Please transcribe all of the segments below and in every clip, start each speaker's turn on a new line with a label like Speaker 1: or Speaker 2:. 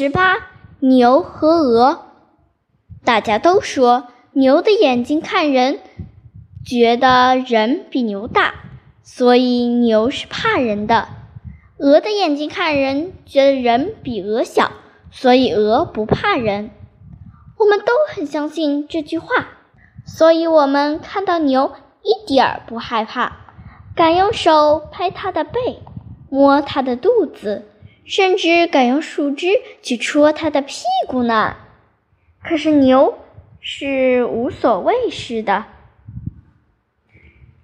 Speaker 1: 十八，牛和鹅。大家都说牛的眼睛看人，觉得人比牛大，所以牛是怕人的；鹅的眼睛看人，觉得人比鹅小，所以鹅不怕人。我们都很相信这句话，所以我们看到牛一点儿不害怕，敢用手拍它的背，摸它的肚子。甚至敢用树枝去戳它的屁股呢。可是牛是无所谓似的，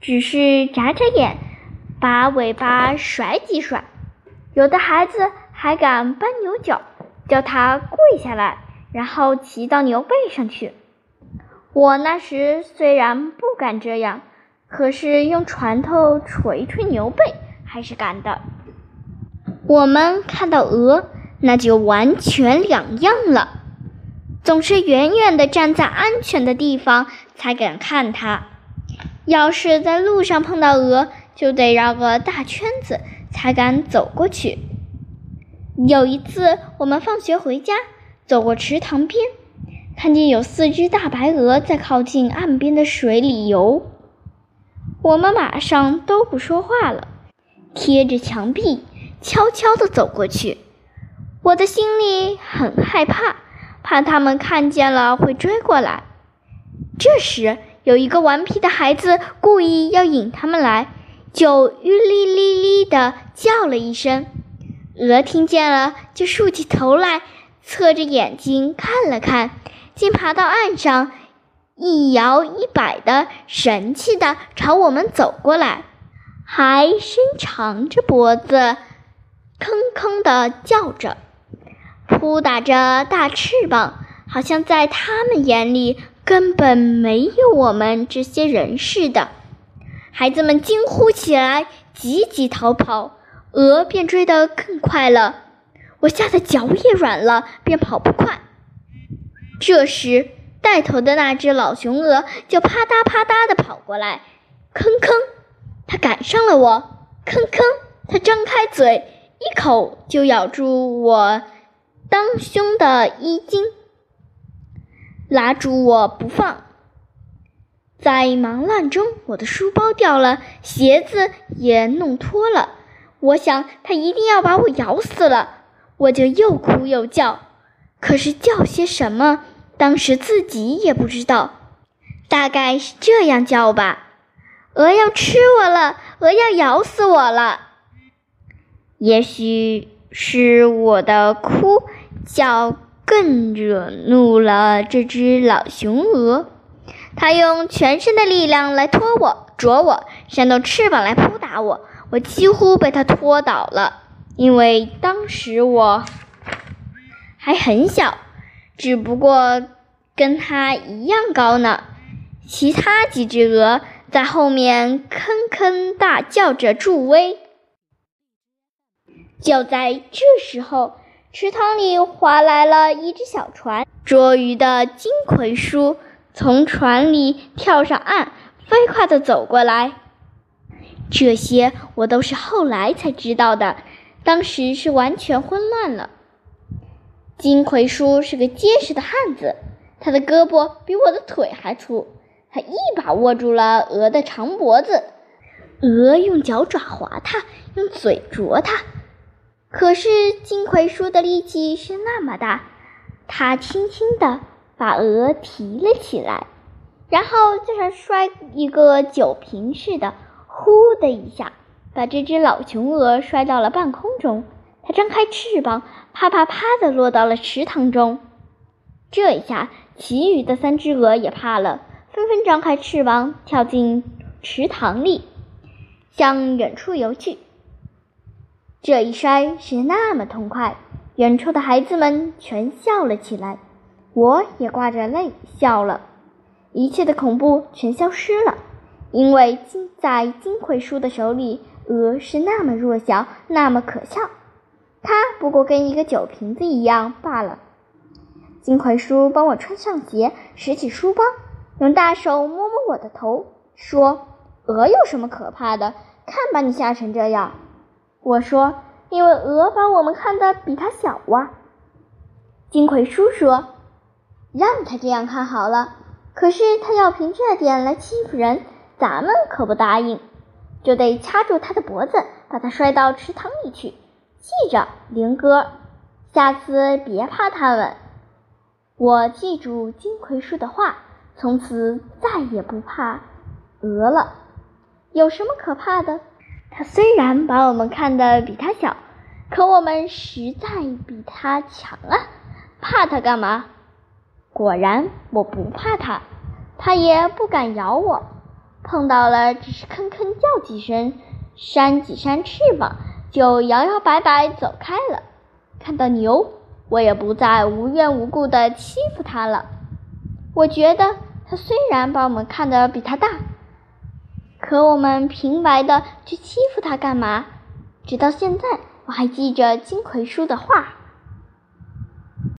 Speaker 1: 只是眨眨眼，把尾巴甩几甩。有的孩子还敢搬牛角，叫它跪下来，然后骑到牛背上去。我那时虽然不敢这样，可是用拳头捶捶牛背还是敢的。我们看到鹅，那就完全两样了。总是远远的站在安全的地方才敢看它。要是在路上碰到鹅，就得绕个大圈子才敢走过去。有一次，我们放学回家，走过池塘边，看见有四只大白鹅在靠近岸边的水里游。我们马上都不说话了，贴着墙壁。悄悄地走过去，我的心里很害怕，怕他们看见了会追过来。这时，有一个顽皮的孩子故意要引他们来，就“吁哩哩哩”地叫了一声。鹅听见了，就竖起头来，侧着眼睛看了看，竟爬到岸上，一摇一摆的，神气地朝我们走过来，还伸长着脖子。吭吭地叫着，扑打着大翅膀，好像在他们眼里根本没有我们这些人似的。孩子们惊呼起来，急急逃跑，鹅便追得更快了。我吓得脚也软了，便跑不快。这时，带头的那只老雄鹅就啪嗒啪嗒地跑过来，吭吭，它赶上了我，吭吭，它张开嘴。一口就咬住我当胸的衣襟，拉住我不放。在忙乱中，我的书包掉了，鞋子也弄脱了。我想他一定要把我咬死了，我就又哭又叫。可是叫些什么，当时自己也不知道。大概是这样叫吧：“鹅要吃我了，鹅要咬死我了。”也许是我的哭叫更惹怒了这只老雄鹅，它用全身的力量来拖我、啄我，扇动翅膀来扑打我，我几乎被它拖倒了。因为当时我还很小，只不过跟它一样高呢。其他几只鹅在后面吭吭大叫着助威。就在这时候，池塘里划来了一只小船，捉鱼的金葵叔从船里跳上岸，飞快地走过来。这些我都是后来才知道的，当时是完全混乱了。金葵叔是个结实的汉子，他的胳膊比我的腿还粗，他一把握住了鹅的长脖子，鹅用脚爪划他，用嘴啄他。可是金葵叔的力气是那么大，他轻轻地把鹅提了起来，然后就像摔一个酒瓶似的，呼的一下，把这只老雄鹅摔到了半空中。它张开翅膀，啪啪啪地落到了池塘中。这一下，其余的三只鹅也怕了，纷纷张开翅膀，跳进池塘里，向远处游去。这一摔是那么痛快，远处的孩子们全笑了起来，我也挂着泪笑了。一切的恐怖全消失了，因为金在金葵叔的手里，鹅是那么弱小，那么可笑，它不过跟一个酒瓶子一样罢了。金葵叔帮我穿上鞋，拾起书包，用大手摸摸我的头，说：“鹅有什么可怕的？看把你吓成这样。”我说：“因为鹅把我们看得比它小哇。”金葵叔说：“让他这样看好了。可是他要凭这点来欺负人，咱们可不答应，就得掐住他的脖子，把他摔到池塘里去。记着，林哥，下次别怕他们。我记住金葵叔的话，从此再也不怕鹅了。有什么可怕的？他虽然把我们看得比他小，可我们实在比他强啊！怕他干嘛？果然，我不怕他，他也不敢咬我。碰到了，只是吭吭叫几声，扇几扇翅膀，就摇摇摆摆走开了。看到牛，我也不再无缘无故的欺负他了。我觉得，他虽然把我们看得比他大。可我们平白的去欺负他干嘛？直到现在，我还记着金葵叔的话。